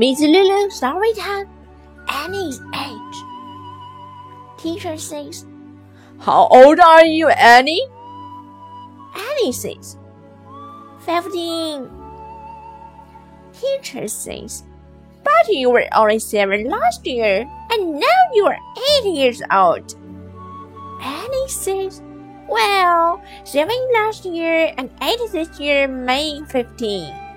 Miss Lulu, story time. Annie's age. Teacher says, How old are you, Annie? Annie says, 15. Teacher says, But you were only seven last year, and now you are eight years old. Annie says, Well, seven last year and eight this year make 15.